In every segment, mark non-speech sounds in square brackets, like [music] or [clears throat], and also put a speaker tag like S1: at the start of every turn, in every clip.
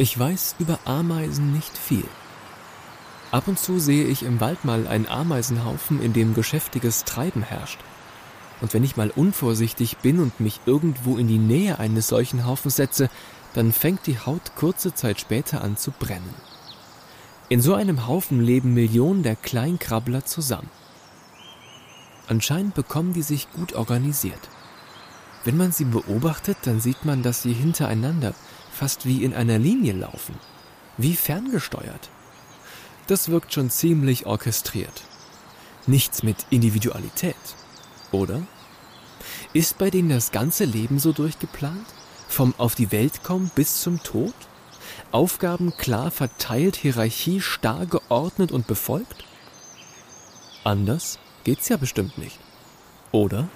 S1: Ich weiß über Ameisen nicht viel. Ab und zu sehe ich im Wald mal einen Ameisenhaufen, in dem geschäftiges Treiben herrscht. Und wenn ich mal unvorsichtig bin und mich irgendwo in die Nähe eines solchen Haufens setze, dann fängt die Haut kurze Zeit später an zu brennen. In so einem Haufen leben Millionen der Kleinkrabbler zusammen. Anscheinend bekommen die sich gut organisiert. Wenn man sie beobachtet, dann sieht man, dass sie hintereinander, fast wie in einer Linie laufen, wie ferngesteuert. Das wirkt schon ziemlich orchestriert. Nichts mit Individualität, oder? Ist bei denen das ganze Leben so durchgeplant? Vom auf die Welt kommen bis zum Tod? Aufgaben klar verteilt, Hierarchie starr geordnet und befolgt? Anders geht's ja bestimmt nicht. Oder?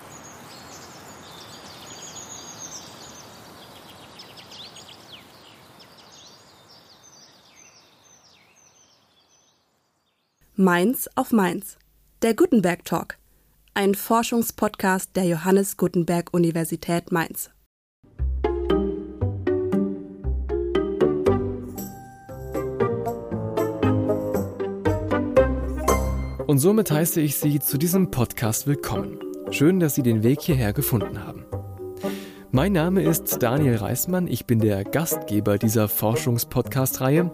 S2: Mainz auf Mainz. Der Gutenberg Talk. Ein Forschungspodcast der Johannes Gutenberg Universität Mainz.
S1: Und somit heiße ich Sie zu diesem Podcast willkommen. Schön, dass Sie den Weg hierher gefunden haben. Mein Name ist Daniel Reismann, ich bin der Gastgeber dieser Forschungspodcast-Reihe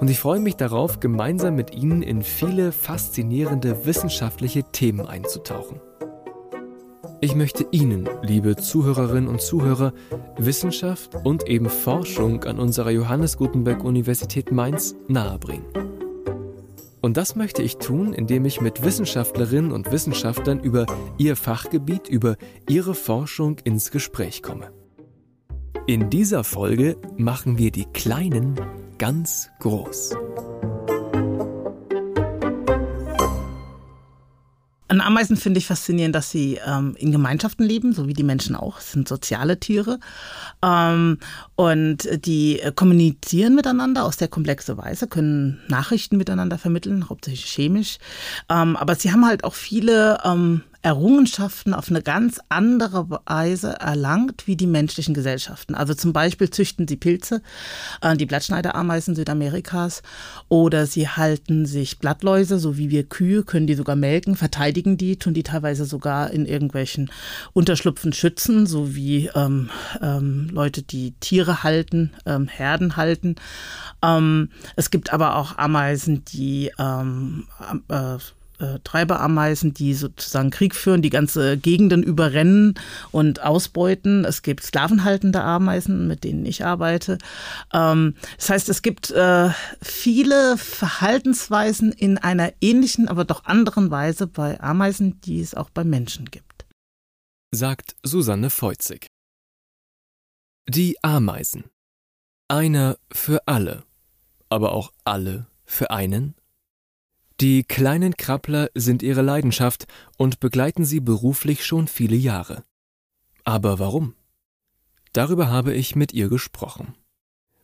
S1: und ich freue mich darauf, gemeinsam mit Ihnen in viele faszinierende wissenschaftliche Themen einzutauchen. Ich möchte Ihnen, liebe Zuhörerinnen und Zuhörer, Wissenschaft und eben Forschung an unserer Johannes Gutenberg Universität Mainz nahebringen. Und das möchte ich tun, indem ich mit Wissenschaftlerinnen und Wissenschaftlern über ihr Fachgebiet, über ihre Forschung ins Gespräch komme. In dieser Folge machen wir die Kleinen ganz groß.
S3: An Ameisen finde ich faszinierend, dass sie ähm, in Gemeinschaften leben, so wie die Menschen auch. Es sind soziale Tiere. Ähm, und die kommunizieren miteinander auf sehr komplexe Weise, können Nachrichten miteinander vermitteln, hauptsächlich chemisch. Ähm, aber sie haben halt auch viele ähm, Errungenschaften auf eine ganz andere Weise erlangt wie die menschlichen Gesellschaften. Also zum Beispiel züchten sie Pilze, äh, die Blattschneiderameisen Südamerikas, oder sie halten sich Blattläuse, so wie wir Kühe, können die sogar melken, verteidigen die, tun die teilweise sogar in irgendwelchen Unterschlupfen schützen, so wie ähm, ähm, Leute, die Tiere halten, ähm, Herden halten. Ähm, es gibt aber auch Ameisen, die ähm, äh, äh, Treiberameisen, die sozusagen Krieg führen, die ganze Gegenden überrennen und ausbeuten. Es gibt sklavenhaltende Ameisen, mit denen ich arbeite. Ähm, das heißt, es gibt äh, viele Verhaltensweisen in einer ähnlichen, aber doch anderen Weise bei Ameisen, die es auch bei Menschen gibt.
S1: Sagt Susanne Feuzig. Die Ameisen. Einer für alle, aber auch alle für einen? Die kleinen Krabbler sind ihre Leidenschaft und begleiten sie beruflich schon viele Jahre. Aber warum? Darüber habe ich mit ihr gesprochen.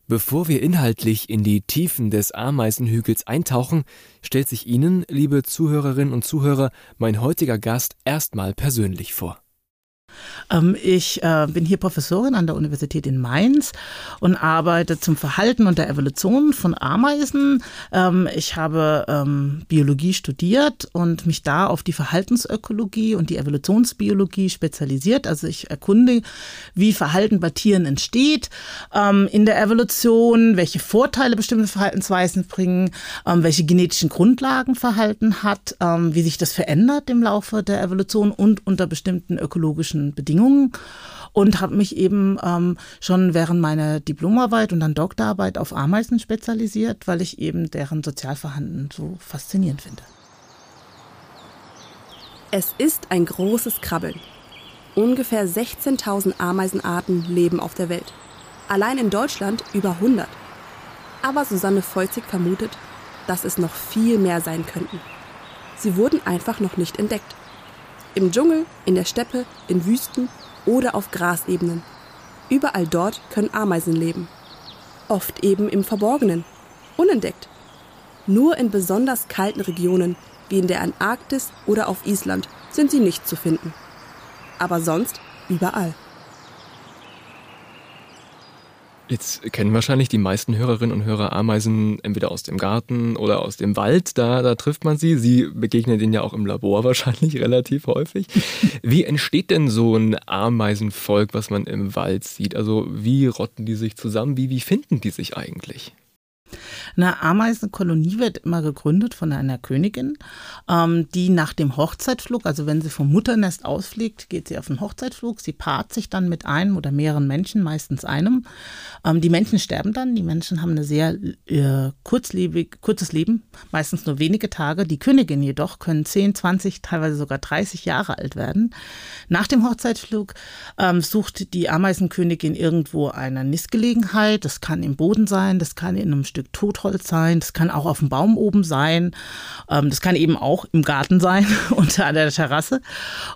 S1: Bevor wir inhaltlich in die Tiefen des Ameisenhügels eintauchen, stellt sich Ihnen, liebe Zuhörerinnen und Zuhörer, mein heutiger Gast erstmal persönlich vor.
S3: Ähm, ich äh, bin hier Professorin an der Universität in Mainz und arbeite zum Verhalten und der Evolution von Ameisen. Ähm, ich habe ähm, Biologie studiert und mich da auf die Verhaltensökologie und die Evolutionsbiologie spezialisiert. Also ich erkunde, wie Verhalten bei Tieren entsteht in der Evolution, welche Vorteile bestimmte Verhaltensweisen bringen, welche genetischen Grundlagen Verhalten hat, wie sich das verändert im Laufe der Evolution und unter bestimmten ökologischen Bedingungen und habe mich eben ähm, schon während meiner Diplomarbeit und dann Doktorarbeit auf Ameisen spezialisiert, weil ich eben deren Sozialverhalten so faszinierend finde.
S2: Es ist ein großes Krabbeln. Ungefähr 16.000 Ameisenarten leben auf der Welt. Allein in Deutschland über 100. Aber Susanne Feuzig vermutet, dass es noch viel mehr sein könnten. Sie wurden einfach noch nicht entdeckt. Im Dschungel, in der Steppe, in Wüsten oder auf Grasebenen. Überall dort können Ameisen leben. Oft eben im Verborgenen, unentdeckt. Nur in besonders kalten Regionen, wie in der Antarktis oder auf Island, sind sie nicht zu finden. Aber sonst überall.
S1: Jetzt kennen wahrscheinlich die meisten Hörerinnen und Hörer Ameisen entweder aus dem Garten oder aus dem Wald. Da, da trifft man sie. Sie begegnen denen ja auch im Labor [laughs] wahrscheinlich relativ häufig. Wie entsteht denn so ein Ameisenvolk, was man im Wald sieht? Also wie rotten die sich zusammen? Wie, wie finden die sich eigentlich?
S3: Eine Ameisenkolonie wird immer gegründet von einer Königin, ähm, die nach dem Hochzeitflug, also wenn sie vom Mutternest ausfliegt, geht sie auf den Hochzeitflug. Sie paart sich dann mit einem oder mehreren Menschen, meistens einem. Ähm, die Menschen sterben dann. Die Menschen haben ein sehr äh, kurzlebig, kurzes Leben, meistens nur wenige Tage. Die Königin jedoch können 10, 20, teilweise sogar 30 Jahre alt werden. Nach dem Hochzeitflug ähm, sucht die Ameisenkönigin irgendwo eine Nistgelegenheit. Das kann im Boden sein, das kann in einem Stück Stück Totholz sein, das kann auch auf dem Baum oben sein, ähm, das kann eben auch im Garten sein, [laughs] unter der Terrasse.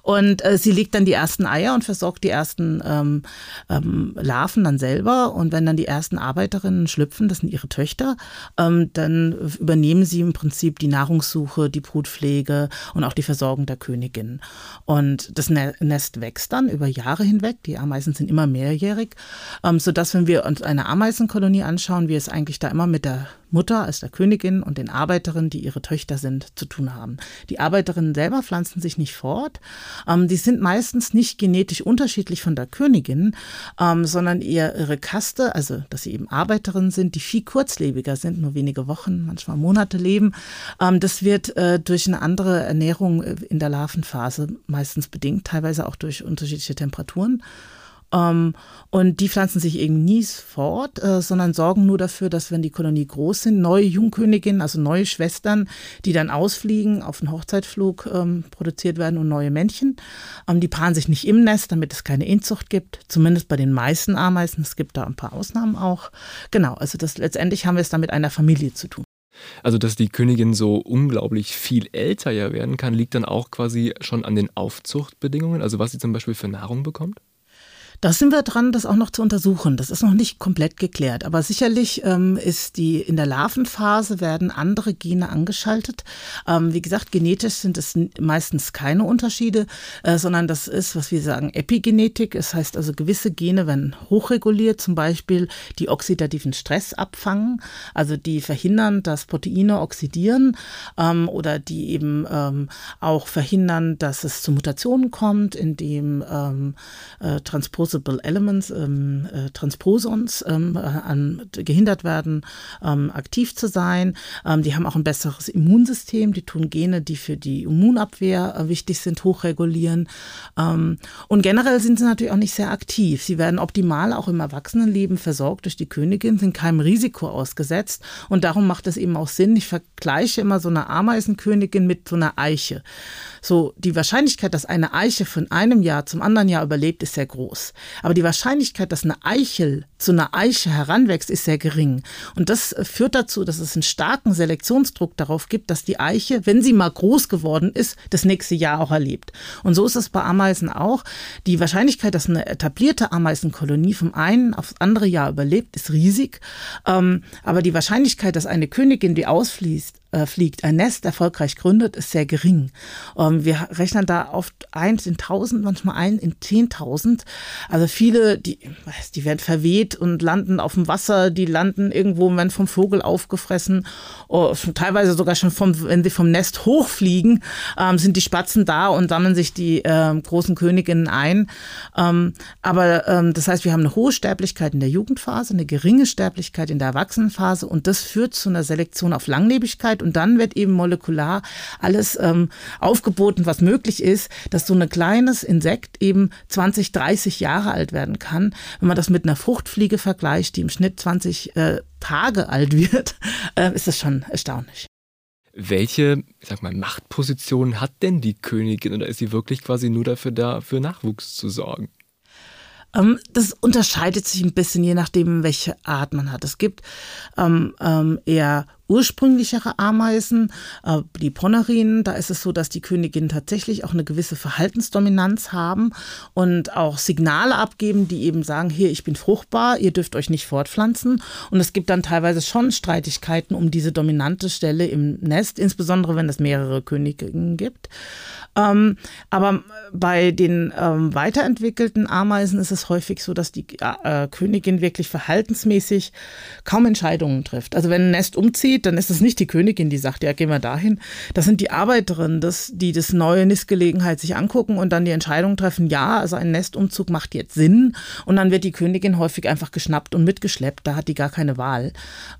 S3: Und äh, sie legt dann die ersten Eier und versorgt die ersten ähm, ähm, Larven dann selber. Und wenn dann die ersten Arbeiterinnen schlüpfen, das sind ihre Töchter, ähm, dann übernehmen sie im Prinzip die Nahrungssuche, die Brutpflege und auch die Versorgung der Königin. Und das Nest wächst dann über Jahre hinweg. Die Ameisen sind immer mehrjährig, ähm, sodass, wenn wir uns eine Ameisenkolonie anschauen, wir es eigentlich da immer mit der Mutter als der Königin und den Arbeiterinnen, die ihre Töchter sind, zu tun haben. Die Arbeiterinnen selber pflanzen sich nicht fort. Ähm, die sind meistens nicht genetisch unterschiedlich von der Königin, ähm, sondern eher ihre Kaste, also dass sie eben Arbeiterinnen sind, die viel kurzlebiger sind, nur wenige Wochen, manchmal Monate leben. Ähm, das wird äh, durch eine andere Ernährung äh, in der Larvenphase meistens bedingt, teilweise auch durch unterschiedliche Temperaturen. Ähm, und die pflanzen sich eben nie fort, äh, sondern sorgen nur dafür, dass wenn die Kolonie groß sind, neue Jungköniginnen, also neue Schwestern, die dann ausfliegen, auf den Hochzeitflug ähm, produziert werden und neue Männchen. Ähm, die paaren sich nicht im Nest, damit es keine Inzucht gibt, zumindest bei den meisten Ameisen. Es gibt da ein paar Ausnahmen auch. Genau, also das letztendlich haben wir es da mit einer Familie zu tun.
S1: Also, dass die Königin so unglaublich viel älter ja werden kann, liegt dann auch quasi schon an den Aufzuchtbedingungen, also was sie zum Beispiel für Nahrung bekommt?
S3: Da sind wir dran, das auch noch zu untersuchen. Das ist noch nicht komplett geklärt. Aber sicherlich ähm, ist die in der Larvenphase werden andere Gene angeschaltet. Ähm, wie gesagt, genetisch sind es meistens keine Unterschiede, äh, sondern das ist, was wir sagen, Epigenetik. Es das heißt also, gewisse Gene werden hochreguliert, zum Beispiel die oxidativen Stress abfangen, also die verhindern, dass Proteine oxidieren ähm, oder die eben ähm, auch verhindern, dass es zu Mutationen kommt, indem ähm, äh, Transport Transposable Elements, ähm, äh, Transposons, ähm, äh, an, gehindert werden, ähm, aktiv zu sein. Ähm, die haben auch ein besseres Immunsystem. Die tun Gene, die für die Immunabwehr äh, wichtig sind, hochregulieren. Ähm, und generell sind sie natürlich auch nicht sehr aktiv. Sie werden optimal auch im Erwachsenenleben versorgt durch die Königin, sind keinem Risiko ausgesetzt. Und darum macht es eben auch Sinn. Ich vergleiche immer so eine Ameisenkönigin mit so einer Eiche. So, die Wahrscheinlichkeit, dass eine Eiche von einem Jahr zum anderen Jahr überlebt, ist sehr groß. Aber die Wahrscheinlichkeit, dass eine Eichel zu einer Eiche heranwächst, ist sehr gering. Und das führt dazu, dass es einen starken Selektionsdruck darauf gibt, dass die Eiche, wenn sie mal groß geworden ist, das nächste Jahr auch erlebt. Und so ist es bei Ameisen auch. Die Wahrscheinlichkeit, dass eine etablierte Ameisenkolonie vom einen aufs andere Jahr überlebt, ist riesig. Ähm, aber die Wahrscheinlichkeit, dass eine Königin, die ausfließt, äh, fliegt, ein Nest erfolgreich gründet, ist sehr gering. Ähm, wir rechnen da oft eins in tausend, manchmal ein in zehntausend. Also viele, die, die werden verweht und landen auf dem Wasser, die landen irgendwo, werden vom Vogel aufgefressen, oh, teilweise sogar schon vom, wenn sie vom Nest hochfliegen, ähm, sind die Spatzen da und sammeln sich die ähm, großen Königinnen ein. Ähm, aber ähm, das heißt, wir haben eine hohe Sterblichkeit in der Jugendphase, eine geringe Sterblichkeit in der Erwachsenenphase und das führt zu einer Selektion auf Langlebigkeit und dann wird eben molekular alles ähm, aufgeboten, was möglich ist, dass so ein kleines Insekt eben 20, 30 Jahre alt werden kann. Wenn man das mit einer Fruchtfliege vergleicht, die im Schnitt 20 äh, Tage alt wird, [laughs] äh, ist das schon erstaunlich.
S1: Welche, ich sag mal, Machtposition hat denn die Königin oder ist sie wirklich quasi nur dafür da, für Nachwuchs zu sorgen?
S3: Ähm, das unterscheidet sich ein bisschen, je nachdem, welche Art man hat. Es gibt ähm, ähm, eher ursprünglichere Ameisen, äh, die Ponerinen, da ist es so, dass die Königinnen tatsächlich auch eine gewisse Verhaltensdominanz haben und auch Signale abgeben, die eben sagen, hier, ich bin fruchtbar, ihr dürft euch nicht fortpflanzen. Und es gibt dann teilweise schon Streitigkeiten um diese dominante Stelle im Nest, insbesondere wenn es mehrere Königinnen gibt. Ähm, aber bei den ähm, weiterentwickelten Ameisen ist es häufig so, dass die äh, Königin wirklich verhaltensmäßig kaum Entscheidungen trifft. Also wenn ein Nest umzieht, dann ist es nicht die Königin, die sagt, ja, gehen wir dahin. Das sind die Arbeiterinnen, das, die das neue Nistgelegenheit sich angucken und dann die Entscheidung treffen, ja, also ein Nestumzug macht jetzt Sinn. Und dann wird die Königin häufig einfach geschnappt und mitgeschleppt. Da hat die gar keine Wahl.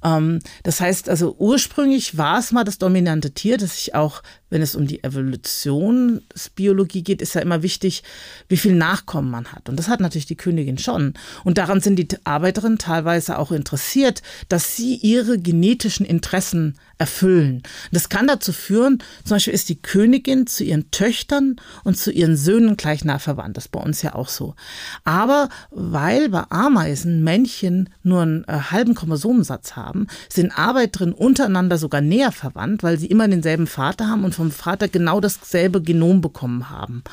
S3: Ähm, das heißt also, ursprünglich war es mal das dominante Tier, das sich auch wenn es um die Evolutionsbiologie geht, ist ja immer wichtig, wie viel Nachkommen man hat. Und das hat natürlich die Königin schon. Und daran sind die Arbeiterinnen teilweise auch interessiert, dass sie ihre genetischen Interessen erfüllen. Das kann dazu führen, zum Beispiel ist die Königin zu ihren Töchtern und zu ihren Söhnen gleich nah verwandt. Das ist bei uns ja auch so. Aber weil bei Ameisen Männchen nur einen äh, halben Chromosomensatz haben, sind Arbeiterinnen untereinander sogar näher verwandt, weil sie immer denselben Vater haben und vom Vater genau dasselbe Genom bekommen haben.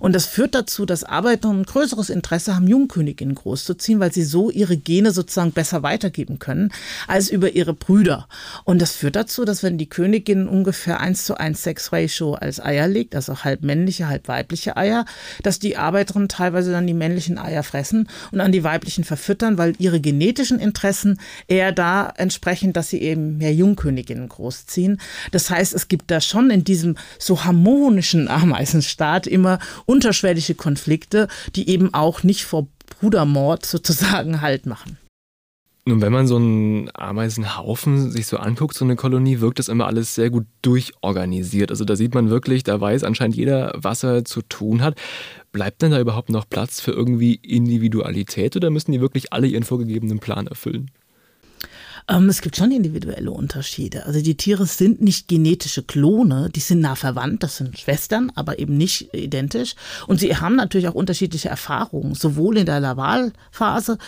S3: Und das führt dazu, dass Arbeiterinnen ein größeres Interesse haben, Jungköniginnen großzuziehen, weil sie so ihre Gene sozusagen besser weitergeben können als über ihre Brüder. Und das führt dazu, dazu, dass wenn die Königin ungefähr 1 zu 1 Sex-Ratio als Eier legt, also halb männliche, halb weibliche Eier, dass die Arbeiterinnen teilweise dann die männlichen Eier fressen und an die weiblichen verfüttern, weil ihre genetischen Interessen eher da entsprechen, dass sie eben mehr Jungköniginnen großziehen. Das heißt, es gibt da schon in diesem so harmonischen Ameisenstaat immer unterschwellige Konflikte, die eben auch nicht vor Brudermord sozusagen Halt machen.
S1: Nun, wenn man so einen Ameisenhaufen sich so anguckt, so eine Kolonie, wirkt das immer alles sehr gut durchorganisiert. Also da sieht man wirklich, da weiß anscheinend jeder, was er zu tun hat. Bleibt denn da überhaupt noch Platz für irgendwie Individualität oder müssen die wirklich alle ihren vorgegebenen Plan erfüllen?
S3: Ähm, es gibt schon individuelle Unterschiede. Also die Tiere sind nicht genetische Klone, die sind nah verwandt, das sind Schwestern, aber eben nicht identisch. Und sie haben natürlich auch unterschiedliche Erfahrungen, sowohl in der Lavalphase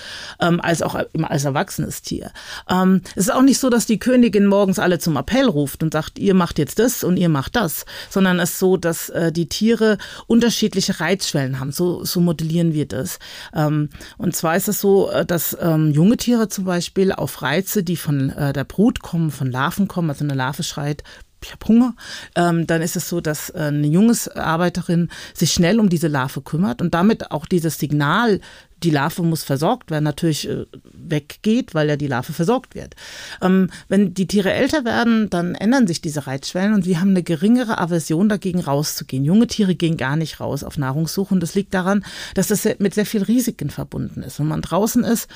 S3: ähm, als auch als erwachsenes Tier. Ähm, es ist auch nicht so, dass die Königin morgens alle zum Appell ruft und sagt, ihr macht jetzt das und ihr macht das, sondern es ist so, dass äh, die Tiere unterschiedliche Reizschwellen haben. So, so modellieren wir das. Ähm, und zwar ist es so, äh, dass ähm, junge Tiere zum Beispiel auf Reize, die von äh, der Brut kommen, von Larven kommen, also eine Larve schreit, ich habe Hunger, ähm, dann ist es so, dass äh, eine junge Arbeiterin sich schnell um diese Larve kümmert und damit auch dieses Signal die Larve muss versorgt werden, natürlich äh, weggeht, weil ja die Larve versorgt wird. Ähm, wenn die Tiere älter werden, dann ändern sich diese Reizschwellen und wir haben eine geringere Aversion dagegen rauszugehen. Junge Tiere gehen gar nicht raus auf Nahrungssuche und das liegt daran, dass das mit sehr viel Risiken verbunden ist. Wenn man draußen ist,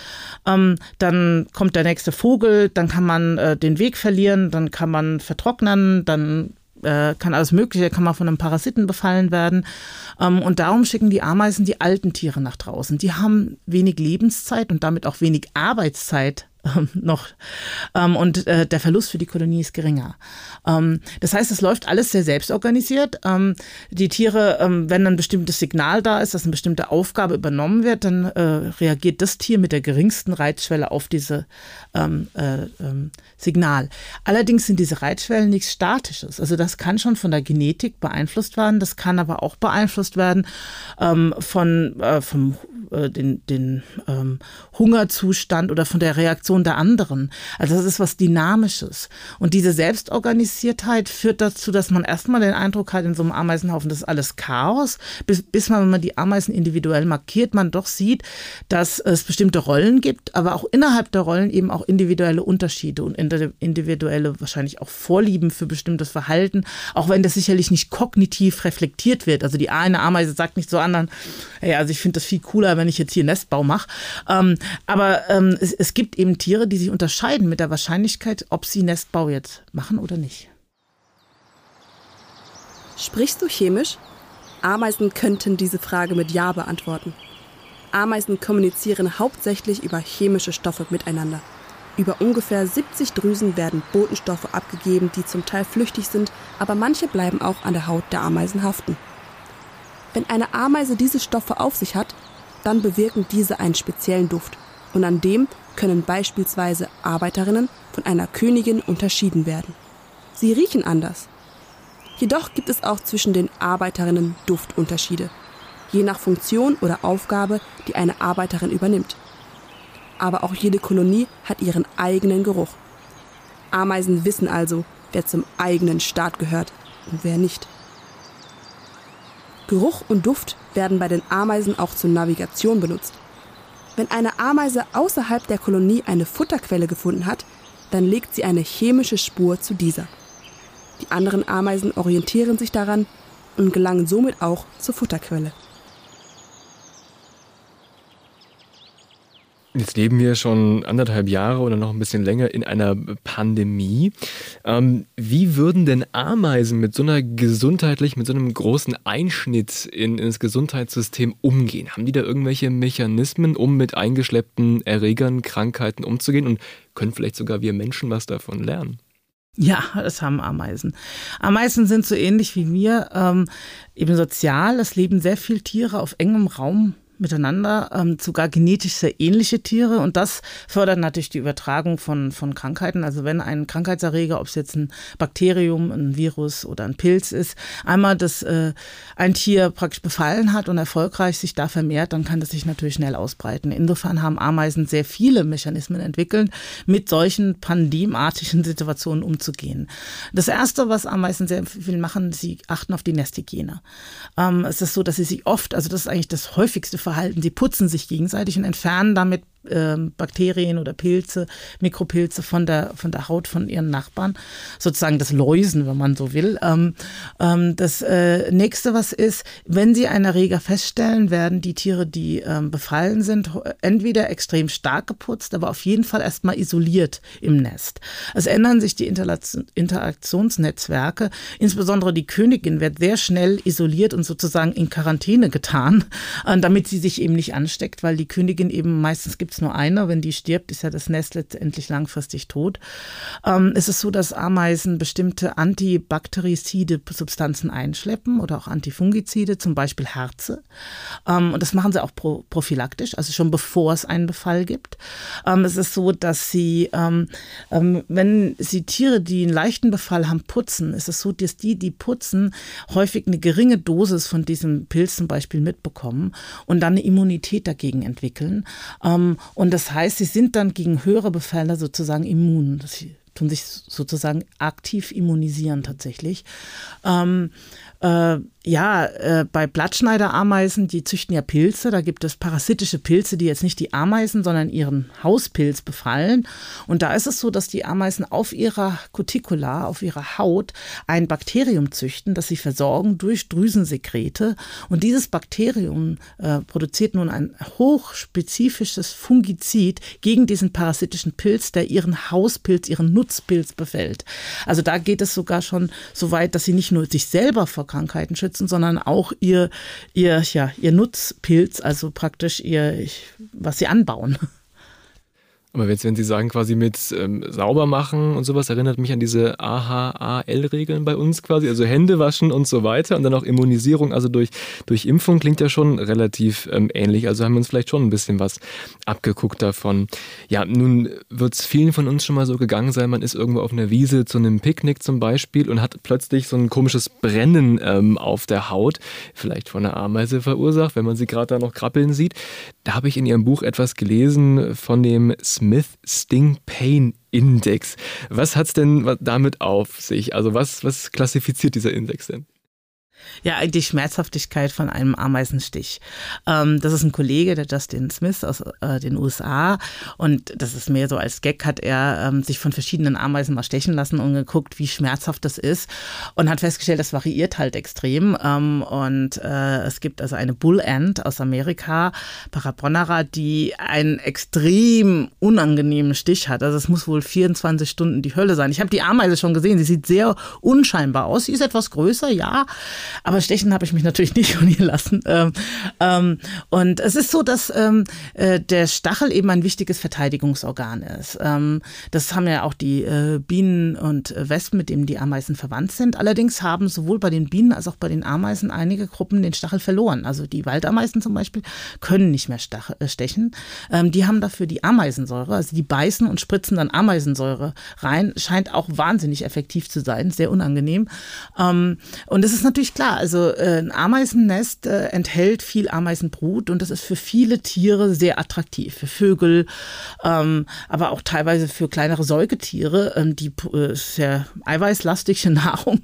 S3: ähm, dann kommt der nächste Vogel, dann kann man äh, den Weg verlieren, dann kann man vertrocknen, dann äh, kann alles Mögliche, kann man von einem Parasiten befallen werden. Ähm, und darum schicken die Ameisen die alten Tiere nach draußen. Die haben wenig Lebenszeit und damit auch wenig Arbeitszeit ähm, noch. Ähm, und äh, der Verlust für die Kolonie ist geringer. Ähm, das heißt, es läuft alles sehr selbstorganisiert. Ähm, die Tiere, ähm, wenn ein bestimmtes Signal da ist, dass eine bestimmte Aufgabe übernommen wird, dann äh, reagiert das Tier mit der geringsten Reizschwelle auf diese ähm, äh, Signal. Allerdings sind diese Reizschwellen nichts Statisches. Also das kann schon von der Genetik beeinflusst werden. Das kann aber auch beeinflusst werden von äh, vom äh, den, den Hungerzustand oder von der Reaktion Reaktion der anderen. Also das ist was Dynamisches. Und diese Selbstorganisiertheit führt dazu, dass man erstmal den Eindruck hat, in so einem Ameisenhaufen, das ist alles Chaos, bis, bis man, wenn man die Ameisen individuell markiert, man doch sieht, dass es bestimmte Rollen gibt, aber auch innerhalb der Rollen eben auch individuelle Unterschiede und individuelle wahrscheinlich auch Vorlieben für bestimmtes Verhalten, auch wenn das sicherlich nicht kognitiv reflektiert wird. Also die eine Ameise sagt nicht zur anderen, hey, also ich finde das viel cooler, wenn ich jetzt hier Nestbau mache. Ähm, aber ähm, es, es gibt eben Tiere, die sich unterscheiden mit der Wahrscheinlichkeit, ob sie Nestbau jetzt machen oder nicht.
S2: Sprichst du chemisch? Ameisen könnten diese Frage mit Ja beantworten. Ameisen kommunizieren hauptsächlich über chemische Stoffe miteinander. Über ungefähr 70 Drüsen werden Botenstoffe abgegeben, die zum Teil flüchtig sind, aber manche bleiben auch an der Haut der Ameisen haften. Wenn eine Ameise diese Stoffe auf sich hat, dann bewirken diese einen speziellen Duft und an dem können beispielsweise Arbeiterinnen von einer Königin unterschieden werden. Sie riechen anders. Jedoch gibt es auch zwischen den Arbeiterinnen Duftunterschiede, je nach Funktion oder Aufgabe, die eine Arbeiterin übernimmt. Aber auch jede Kolonie hat ihren eigenen Geruch. Ameisen wissen also, wer zum eigenen Staat gehört und wer nicht. Geruch und Duft werden bei den Ameisen auch zur Navigation benutzt. Wenn eine Ameise außerhalb der Kolonie eine Futterquelle gefunden hat, dann legt sie eine chemische Spur zu dieser. Die anderen Ameisen orientieren sich daran und gelangen somit auch zur Futterquelle.
S1: Jetzt leben wir schon anderthalb Jahre oder noch ein bisschen länger in einer Pandemie. Ähm, wie würden denn Ameisen mit so einer gesundheitlich, mit so einem großen Einschnitt in, ins Gesundheitssystem umgehen? Haben die da irgendwelche Mechanismen, um mit eingeschleppten Erregern, Krankheiten umzugehen und können vielleicht sogar wir Menschen was davon lernen?
S3: Ja, das haben Ameisen. Ameisen sind so ähnlich wie wir, ähm, eben sozial. Es leben sehr viele Tiere auf engem Raum miteinander, ähm, sogar genetisch sehr ähnliche Tiere. Und das fördert natürlich die Übertragung von, von Krankheiten. Also wenn ein Krankheitserreger, ob es jetzt ein Bakterium, ein Virus oder ein Pilz ist, einmal das äh, ein Tier praktisch befallen hat und erfolgreich sich da vermehrt, dann kann das sich natürlich schnell ausbreiten. Insofern haben Ameisen sehr viele Mechanismen entwickelt, mit solchen pandemartigen Situationen umzugehen. Das Erste, was Ameisen sehr viel machen, sie achten auf die Nesthygiene. Ähm, es ist so, dass sie sich oft, also das ist eigentlich das häufigste Verhalten. Sie putzen sich gegenseitig und entfernen damit ähm, Bakterien oder Pilze, Mikropilze von der, von der Haut von ihren Nachbarn, sozusagen das Läusen, wenn man so will. Ähm, ähm, das äh, nächste, was ist, wenn sie einen Erreger feststellen, werden die Tiere, die ähm, befallen sind, entweder extrem stark geputzt, aber auf jeden Fall erstmal isoliert im Nest. Es ändern sich die Interaktionsnetzwerke, insbesondere die Königin wird sehr schnell isoliert und sozusagen in Quarantäne getan, äh, damit sie sich eben nicht ansteckt, weil die Königin eben meistens gibt es nur eine. Wenn die stirbt, ist ja das Nest letztendlich langfristig tot. Ähm, es ist so, dass Ameisen bestimmte antibakterizide Substanzen einschleppen oder auch Antifungizide, zum Beispiel Herze. Ähm, und das machen sie auch pro prophylaktisch, also schon bevor es einen Befall gibt. Ähm, es ist so, dass sie, ähm, ähm, wenn sie Tiere, die einen leichten Befall haben, putzen, ist es so, dass die, die putzen, häufig eine geringe Dosis von diesem Pilz zum Beispiel mitbekommen und dann eine Immunität dagegen entwickeln. Ähm, und das heißt, sie sind dann gegen höhere Befälle sozusagen immun. Sie tun sich sozusagen aktiv immunisieren tatsächlich. Ähm, äh, ja, äh, bei Blattschneiderameisen, die züchten ja Pilze, da gibt es parasitische Pilze, die jetzt nicht die Ameisen, sondern ihren Hauspilz befallen. Und da ist es so, dass die Ameisen auf ihrer Cuticula, auf ihrer Haut, ein Bakterium züchten, das sie versorgen durch Drüsensekrete. Und dieses Bakterium äh, produziert nun ein hochspezifisches Fungizid gegen diesen parasitischen Pilz, der ihren Hauspilz, ihren Nutzpilz befällt. Also da geht es sogar schon so weit, dass sie nicht nur sich selber vor Krankheiten schützen, schützen, sondern auch ihr, ihr, ja, ihr Nutzpilz, also praktisch ihr, was sie anbauen.
S1: Aber jetzt, wenn Sie sagen, quasi mit ähm, sauber machen und sowas, erinnert mich an diese AHAL-Regeln bei uns quasi, also Hände waschen und so weiter und dann auch Immunisierung, also durch, durch Impfung klingt ja schon relativ ähm, ähnlich. Also haben wir uns vielleicht schon ein bisschen was abgeguckt davon. Ja, nun wird es vielen von uns schon mal so gegangen sein, man ist irgendwo auf einer Wiese zu einem Picknick zum Beispiel und hat plötzlich so ein komisches Brennen ähm, auf der Haut, vielleicht von einer Ameise verursacht, wenn man sie gerade da noch krabbeln sieht. Da habe ich in Ihrem Buch etwas gelesen von dem Smith Sting Pain Index. Was hat es denn damit auf sich? Also was, was klassifiziert dieser Index denn?
S3: Ja, die Schmerzhaftigkeit von einem Ameisenstich. Ähm, das ist ein Kollege, der Justin Smith aus äh, den USA. Und das ist mehr so als Gag, hat er ähm, sich von verschiedenen Ameisen mal stechen lassen und geguckt, wie schmerzhaft das ist. Und hat festgestellt, das variiert halt extrem. Ähm, und äh, es gibt also eine Bull Ant aus Amerika, Paraponera, die einen extrem unangenehmen Stich hat. Also es muss wohl 24 Stunden die Hölle sein. Ich habe die Ameise schon gesehen. Sie sieht sehr unscheinbar aus. Sie ist etwas größer, ja. Aber stechen habe ich mich natürlich nicht von ihr lassen. Ähm, ähm, und es ist so, dass ähm, äh, der Stachel eben ein wichtiges Verteidigungsorgan ist. Ähm, das haben ja auch die äh, Bienen und Wespen, mit denen die Ameisen verwandt sind. Allerdings haben sowohl bei den Bienen als auch bei den Ameisen einige Gruppen den Stachel verloren. Also die Waldameisen zum Beispiel können nicht mehr äh, stechen. Ähm, die haben dafür die Ameisensäure, also die beißen und spritzen dann Ameisensäure rein. Scheint auch wahnsinnig effektiv zu sein, sehr unangenehm. Ähm, und es ist natürlich klar. Also äh, ein Ameisennest äh, enthält viel Ameisenbrut und das ist für viele Tiere sehr attraktiv. Für Vögel, ähm, aber auch teilweise für kleinere Säugetiere, ähm, die äh, sehr eiweißlastige [laughs] Nahrung.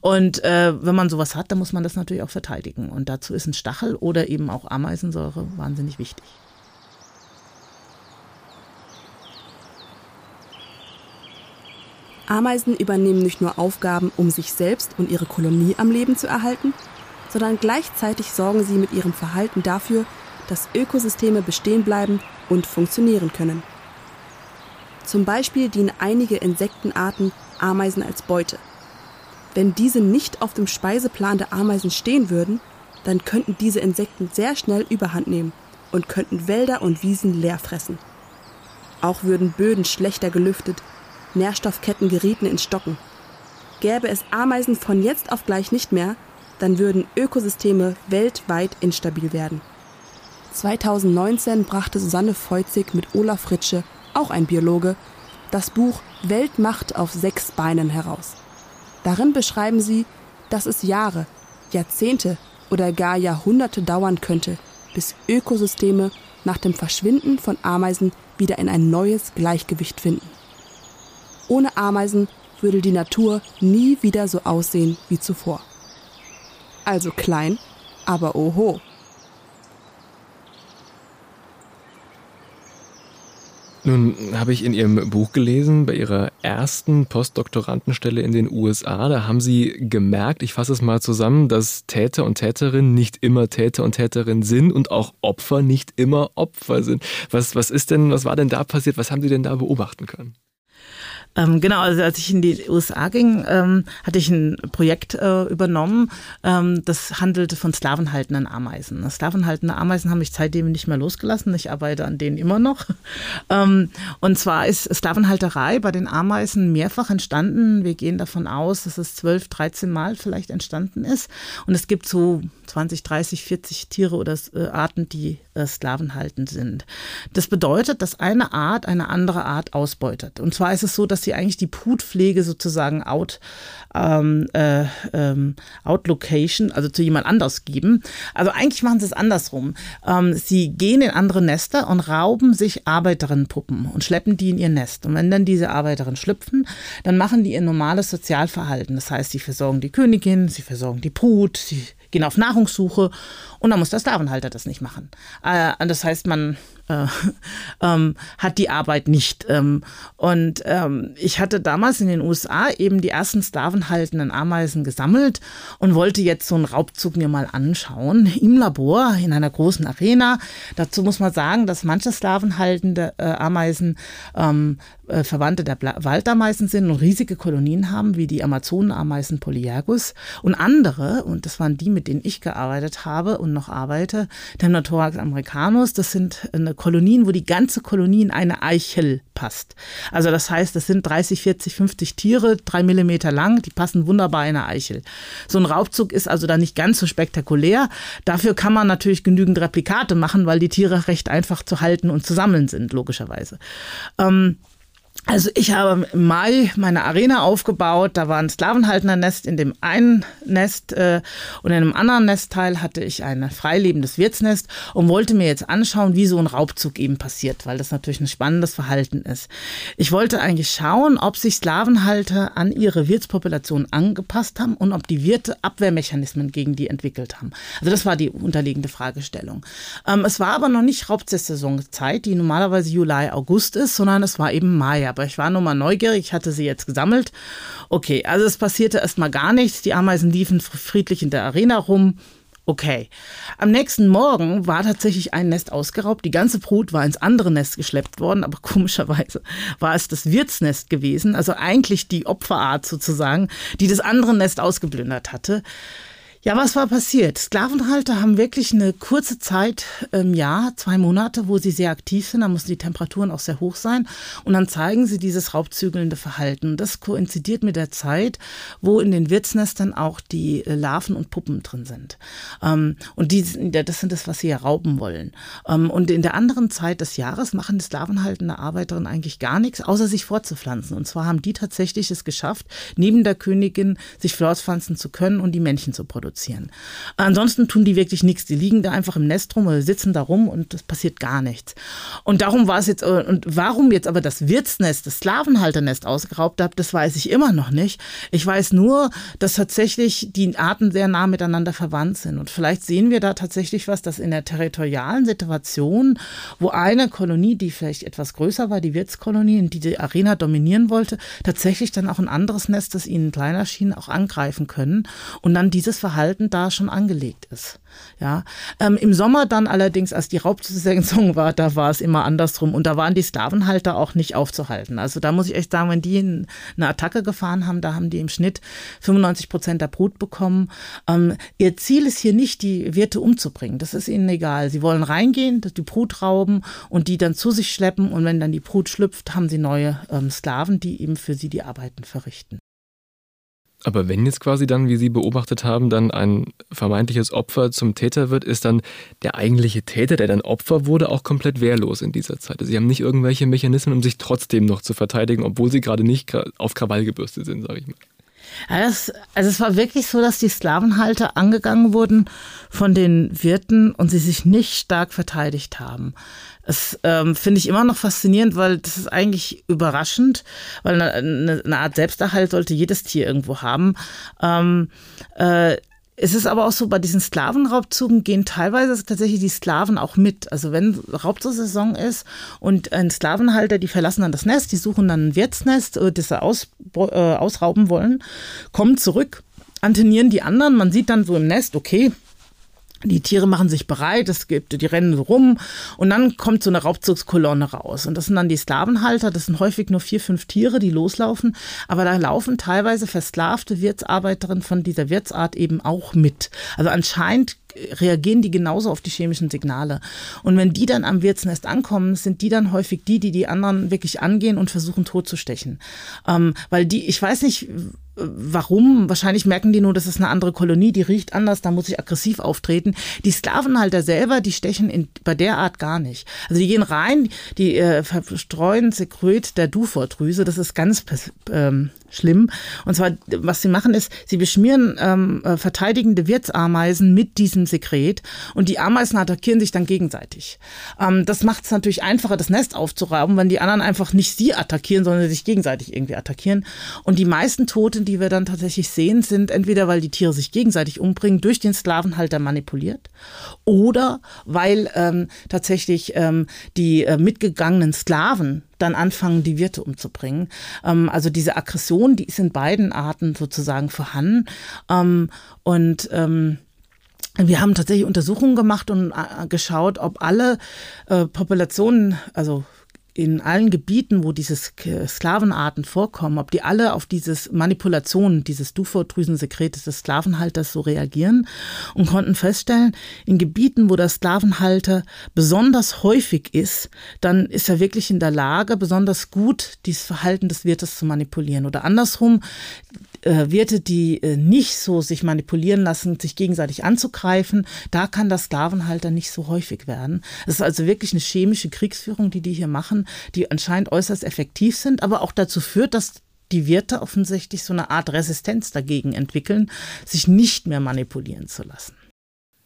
S3: Und äh, wenn man sowas hat, dann muss man das natürlich auch verteidigen. Und dazu ist ein Stachel oder eben auch Ameisensäure wahnsinnig wichtig.
S2: Ameisen übernehmen nicht nur Aufgaben, um sich selbst und ihre Kolonie am Leben zu erhalten, sondern gleichzeitig sorgen sie mit ihrem Verhalten dafür, dass Ökosysteme bestehen bleiben und funktionieren können. Zum Beispiel dienen einige Insektenarten Ameisen als Beute. Wenn diese nicht auf dem Speiseplan der Ameisen stehen würden, dann könnten diese Insekten sehr schnell Überhand nehmen und könnten Wälder und Wiesen leer fressen. Auch würden Böden schlechter gelüftet, Nährstoffketten gerieten ins Stocken. Gäbe es Ameisen von jetzt auf gleich nicht mehr, dann würden Ökosysteme weltweit instabil werden. 2019 brachte Susanne Feuzig mit Olaf Fritsche, auch ein Biologe, das Buch Weltmacht auf sechs Beinen heraus. Darin beschreiben sie, dass es Jahre, Jahrzehnte oder gar Jahrhunderte dauern könnte, bis Ökosysteme nach dem Verschwinden von Ameisen wieder in ein neues Gleichgewicht finden. Ohne Ameisen würde die Natur nie wieder so aussehen wie zuvor. Also klein, aber oho.
S1: Nun habe ich in Ihrem Buch gelesen, bei Ihrer ersten Postdoktorandenstelle in den USA, da haben Sie gemerkt, ich fasse es mal zusammen, dass Täter und Täterinnen nicht immer Täter und Täterinnen sind und auch Opfer nicht immer Opfer sind. Was, was ist denn, was war denn da passiert? Was haben Sie denn da beobachten können?
S3: Ähm, genau, also als ich in die USA ging, ähm, hatte ich ein Projekt äh, übernommen, ähm, das handelte von sklavenhaltenden Ameisen. Sklavenhaltende Ameisen haben mich seitdem nicht mehr losgelassen. Ich arbeite an denen immer noch. [laughs] Ähm, und zwar ist Sklavenhalterei bei den Ameisen mehrfach entstanden. Wir gehen davon aus, dass es zwölf, dreizehn Mal vielleicht entstanden ist. Und es gibt so 20, 30, 40 Tiere oder äh, Arten, die äh, sklavenhaltend sind. Das bedeutet, dass eine Art eine andere Art ausbeutet. Und zwar ist es so, dass sie eigentlich die Brutpflege sozusagen out, ähm, äh, ähm, out location, also zu jemand anders geben. Also eigentlich machen sie es andersrum. Ähm, sie gehen in andere Nester und rauben sich Arbeiterinnenpuppen und schleppen die in ihr Nest. Und wenn dann diese Arbeiterinnen schlüpfen, dann machen die ihr normales Sozialverhalten. Das heißt, sie versorgen die Königin, sie versorgen die Brut, sie gehen auf Nahrungssuche und dann muss der Sklavenhalter das nicht machen. Äh, das heißt, man äh, [laughs] ähm, hat die Arbeit nicht. Ähm, und ähm, ich hatte damals in den USA eben die ersten sklavenhaltenden Ameisen gesammelt und wollte jetzt so einen Raubzug mir mal anschauen im Labor in einer großen Arena. Dazu muss man sagen, dass manche sklavenhaltende äh, Ameisen ähm, äh, Verwandte der Bla Waldameisen sind und riesige Kolonien haben, wie die Amazonenameisen Polyergus und andere, und das waren die, mit denen ich gearbeitet habe und noch arbeite, Temnothorax americanus, das sind eine Kolonien, wo die ganze Kolonie in eine Eichel passt. Also das heißt, das sind 30, 40, 50 Tiere, drei Millimeter lang, die passen wunderbar in eine Eichel. So ein Raubzug ist also da nicht ganz so spektakulär. Dafür kann man natürlich genügend Replikate machen, weil die Tiere recht einfach zu halten und zu sammeln sind, logischerweise. Ähm, also ich habe im Mai meine Arena aufgebaut. Da war ein sklavenhaltender Nest in dem einen Nest äh, und in einem anderen Nestteil hatte ich ein freilebendes Wirtsnest und wollte mir jetzt anschauen, wie so ein Raubzug eben passiert, weil das natürlich ein spannendes Verhalten ist. Ich wollte eigentlich schauen, ob sich Sklavenhalter an ihre Wirtspopulation angepasst haben und ob die Wirte Abwehrmechanismen gegen die entwickelt haben. Also das war die unterliegende Fragestellung. Ähm, es war aber noch nicht Raubzestsaisonzeit, die normalerweise Juli, August ist, sondern es war eben Mai aber ich war nur mal neugierig, ich hatte sie jetzt gesammelt. Okay, also es passierte erstmal gar nichts. Die Ameisen liefen friedlich in der Arena rum. Okay. Am nächsten Morgen war tatsächlich ein Nest ausgeraubt. Die ganze Brut war ins andere Nest geschleppt worden, aber [laughs] komischerweise war es das Wirtsnest gewesen, also eigentlich die Opferart sozusagen, die das andere Nest ausgeplündert hatte. Ja, was war passiert? Sklavenhalter haben wirklich eine kurze Zeit im Jahr, zwei Monate, wo sie sehr aktiv sind. Da müssen die Temperaturen auch sehr hoch sein. Und dann zeigen sie dieses raubzügelnde Verhalten. Das koinzidiert mit der Zeit, wo in den Wirtsnestern auch die Larven und Puppen drin sind. Ähm, und die, das sind das, was sie ja rauben wollen. Ähm, und in der anderen Zeit des Jahres machen die sklavenhaltende Arbeiterinnen eigentlich gar nichts, außer sich fortzupflanzen. Und zwar haben die tatsächlich es geschafft, neben der Königin sich fortpflanzen zu können und die Männchen zu produzieren reproduzieren. Ansonsten tun die wirklich nichts. Die liegen da einfach im Nest rum oder sitzen da rum und es passiert gar nichts. Und darum war es jetzt, äh, und warum jetzt aber das Wirtsnest, das Sklavenhalternest ausgeraubt habe, das weiß ich immer noch nicht. Ich weiß nur, dass tatsächlich die Arten sehr nah miteinander verwandt sind. Und vielleicht sehen wir da tatsächlich was, dass in der territorialen Situation, wo eine Kolonie, die vielleicht etwas größer war, die Wirtskolonie, in die die Arena dominieren wollte, tatsächlich dann auch ein anderes Nest, das ihnen kleiner schien, auch angreifen können und dann dieses Verhalten da schon angelegt ist. Ja, ähm, im Sommer dann allerdings, als die Raubsaison [laughs] war, da war es immer andersrum und da waren die Sklavenhalter auch nicht aufzuhalten. Also da muss ich echt sagen, wenn die eine Attacke gefahren haben, da haben die im Schnitt 95 Prozent der Brut bekommen. Ähm, ihr Ziel ist hier nicht, die Wirte umzubringen. Das ist ihnen egal. Sie wollen reingehen, die Brut rauben und die dann zu sich schleppen und wenn dann die Brut schlüpft, haben sie neue ähm, Sklaven, die eben für sie die Arbeiten verrichten.
S1: Aber wenn jetzt quasi dann, wie Sie beobachtet haben, dann ein vermeintliches Opfer zum Täter wird, ist dann der eigentliche Täter, der dann Opfer wurde, auch komplett wehrlos in dieser Zeit. Also Sie haben nicht irgendwelche Mechanismen, um sich trotzdem noch zu verteidigen, obwohl Sie gerade nicht auf Krawall gebürstet sind, sage ich mal.
S3: Ja, das, also es war wirklich so, dass die Sklavenhalter angegangen wurden von den Wirten und sie sich nicht stark verteidigt haben. Das ähm, finde ich immer noch faszinierend, weil das ist eigentlich überraschend, weil eine, eine Art Selbsterhalt sollte jedes Tier irgendwo haben. Ähm, äh, es ist aber auch so, bei diesen Sklavenraubzügen gehen teilweise tatsächlich die Sklaven auch mit. Also wenn Raubzugsaison ist und ein Sklavenhalter, die verlassen dann das Nest, die suchen dann ein Wirtsnest, äh, das sie aus, äh, ausrauben wollen, kommen zurück, antennieren die anderen, man sieht dann so im Nest, okay, die Tiere machen sich bereit, es gibt, die rennen so rum und dann kommt so eine Raubzugskolonne raus. Und das sind dann die Sklavenhalter, das sind häufig nur vier, fünf Tiere, die loslaufen, aber da laufen teilweise versklavte Wirtsarbeiterinnen von dieser Wirtsart eben auch mit. Also anscheinend reagieren die genauso auf die chemischen Signale. Und wenn die dann am Wirtsnest ankommen, sind die dann häufig die, die die anderen wirklich angehen und versuchen totzustechen. Ähm, weil die, ich weiß nicht, warum? Wahrscheinlich merken die nur, das ist eine andere Kolonie, die riecht anders, da muss ich aggressiv auftreten. Die Sklavenhalter selber, die stechen in, bei der Art gar nicht. Also die gehen rein, die äh, verstreuen Sekret der Dufortdrüse, das ist ganz ähm, schlimm. Und zwar, was sie machen ist, sie beschmieren ähm, äh, verteidigende Wirtsameisen mit diesem Sekret und die Ameisen attackieren sich dann gegenseitig. Ähm, das macht es natürlich einfacher, das Nest aufzurauben, wenn die anderen einfach nicht sie attackieren, sondern sich gegenseitig irgendwie attackieren. Und die meisten Toten, die wir dann tatsächlich sehen, sind entweder, weil die Tiere sich gegenseitig umbringen, durch den Sklavenhalter manipuliert oder weil ähm, tatsächlich ähm, die äh, mitgegangenen Sklaven dann anfangen, die Wirte umzubringen. Ähm, also diese Aggression, die ist in beiden Arten sozusagen vorhanden. Ähm, und ähm, wir haben tatsächlich Untersuchungen gemacht und äh, geschaut, ob alle äh, Populationen, also in allen Gebieten, wo diese Sklavenarten vorkommen, ob die alle auf dieses Manipulation dieses Dufordrüsensekretes des Sklavenhalters so reagieren und konnten feststellen, in Gebieten, wo der Sklavenhalter besonders häufig ist, dann ist er wirklich in der Lage, besonders gut dieses Verhalten des Wirtes zu manipulieren. Oder andersrum, äh, Wirte, die äh, nicht so sich manipulieren lassen, sich gegenseitig anzugreifen, da kann das Sklavenhalter nicht so häufig werden. Es ist also wirklich eine chemische Kriegsführung, die die hier machen, die anscheinend äußerst effektiv sind, aber auch dazu führt, dass die Wirte offensichtlich so eine Art Resistenz dagegen entwickeln, sich nicht mehr manipulieren zu lassen.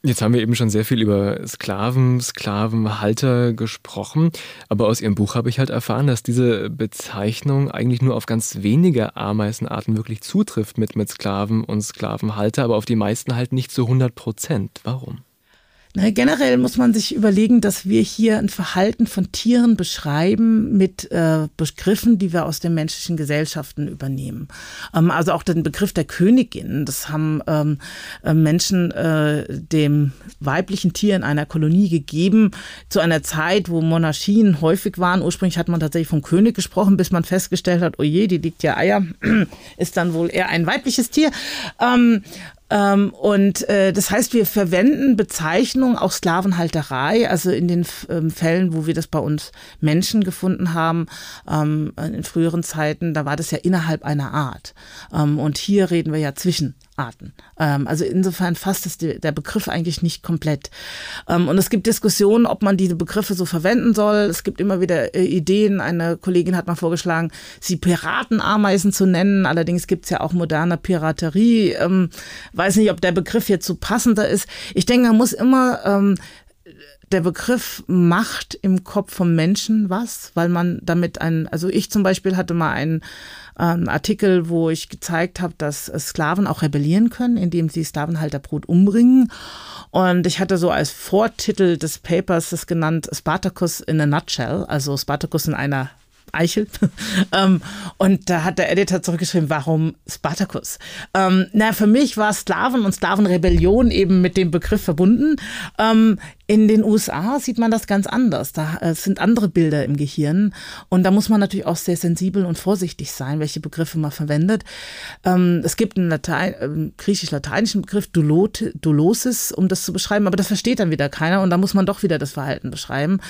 S1: Jetzt haben wir eben schon sehr viel über Sklaven, Sklavenhalter gesprochen, aber aus Ihrem Buch habe ich halt erfahren, dass diese Bezeichnung eigentlich nur auf ganz wenige Ameisenarten wirklich zutrifft mit, mit Sklaven und Sklavenhalter, aber auf die meisten halt nicht zu 100 Prozent. Warum?
S3: Na, generell muss man sich überlegen, dass wir hier ein Verhalten von Tieren beschreiben mit äh, Begriffen, die wir aus den menschlichen Gesellschaften übernehmen. Ähm, also auch den Begriff der Königin, das haben ähm, äh, Menschen äh, dem weiblichen Tier in einer Kolonie gegeben, zu einer Zeit, wo Monarchien häufig waren. Ursprünglich hat man tatsächlich vom König gesprochen, bis man festgestellt hat, oh je, die liegt ja Eier, [clears throat] ist dann wohl eher ein weibliches Tier. Ähm, und äh, das heißt, wir verwenden Bezeichnungen, auch Sklavenhalterei, also in den ähm, Fällen, wo wir das bei uns Menschen gefunden haben, ähm, in früheren Zeiten, da war das ja innerhalb einer Art. Ähm, und hier reden wir ja zwischen Arten. Ähm, also insofern fasst es der Begriff eigentlich nicht komplett. Ähm, und es gibt Diskussionen, ob man diese Begriffe so verwenden soll. Es gibt immer wieder äh, Ideen. Eine Kollegin hat mal vorgeschlagen, sie Piratenameisen zu nennen. Allerdings gibt es ja auch moderne Piraterie. Ähm, weiß nicht, ob der Begriff jetzt so passender ist. Ich denke, man muss immer der Begriff macht im Kopf vom Menschen was, weil man damit ein, also ich zum Beispiel hatte mal einen ähm, Artikel, wo ich gezeigt habe, dass Sklaven auch rebellieren können, indem sie Sklavenhalterbrot umbringen. Und ich hatte so als Vortitel des Papers das genannt Spartacus in a nutshell, also Spartacus in einer Eichel. [laughs] ähm, und da hat der Editor zurückgeschrieben, warum Spartacus? Ähm, na, für mich war Sklaven und Sklavenrebellion eben mit dem Begriff verbunden. Ähm, in den USA sieht man das ganz anders. Da äh, sind andere Bilder im Gehirn. Und da muss man natürlich auch sehr sensibel und vorsichtig sein, welche Begriffe man verwendet. Ähm, es gibt einen Latein, äh, griechisch-lateinischen Begriff, Dolosis, um das zu beschreiben, aber das versteht dann wieder keiner und da muss man doch wieder das Verhalten beschreiben.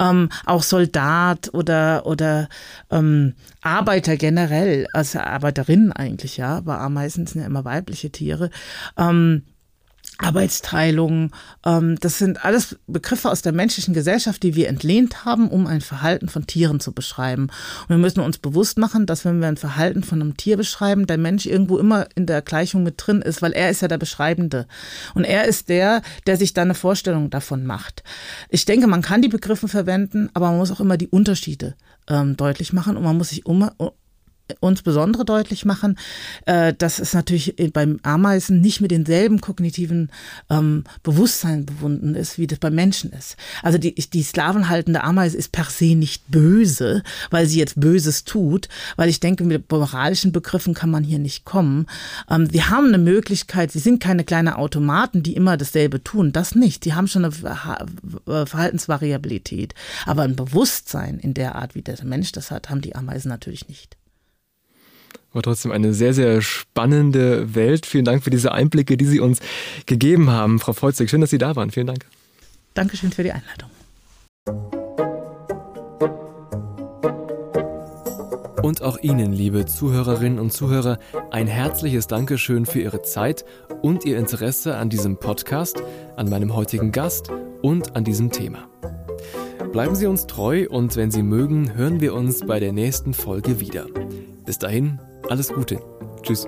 S3: Ähm, auch Soldat oder, oder ähm, Arbeiter generell, also Arbeiterinnen eigentlich, ja, aber Ameisen sind ja immer weibliche Tiere. Ähm, Arbeitsteilung, ähm, das sind alles Begriffe aus der menschlichen Gesellschaft, die wir entlehnt haben, um ein Verhalten von Tieren zu beschreiben. Und wir müssen uns bewusst machen, dass wenn wir ein Verhalten von einem Tier beschreiben, der Mensch irgendwo immer in der Gleichung mit drin ist, weil er ist ja der Beschreibende. Und er ist der, der sich da eine Vorstellung davon macht. Ich denke, man kann die Begriffe verwenden, aber man muss auch immer die Unterschiede ähm, deutlich machen und man muss sich um, uns besondere deutlich machen, äh, dass es natürlich beim Ameisen nicht mit denselben kognitiven ähm, Bewusstsein bebunden ist, wie das beim Menschen ist. Also die, die sklavenhaltende Ameise ist per se nicht böse, weil sie jetzt Böses tut, weil ich denke, mit moralischen Begriffen kann man hier nicht kommen. Ähm, wir haben eine Möglichkeit, sie sind keine kleinen Automaten, die immer dasselbe tun, das nicht. Die haben schon eine Verhaltensvariabilität. Aber ein Bewusstsein in der Art, wie der Mensch das hat, haben die Ameisen natürlich nicht.
S1: Aber trotzdem eine sehr, sehr spannende Welt. Vielen Dank für diese Einblicke, die Sie uns gegeben haben, Frau Feuzig. Schön, dass Sie da waren. Vielen Dank.
S3: Dankeschön für die Einladung.
S1: Und auch Ihnen, liebe Zuhörerinnen und Zuhörer, ein herzliches Dankeschön für Ihre Zeit und Ihr Interesse an diesem Podcast, an meinem heutigen Gast und an diesem Thema. Bleiben Sie uns treu und wenn Sie mögen, hören wir uns bei der nächsten Folge wieder. Bis dahin, alles Gute. Tschüss.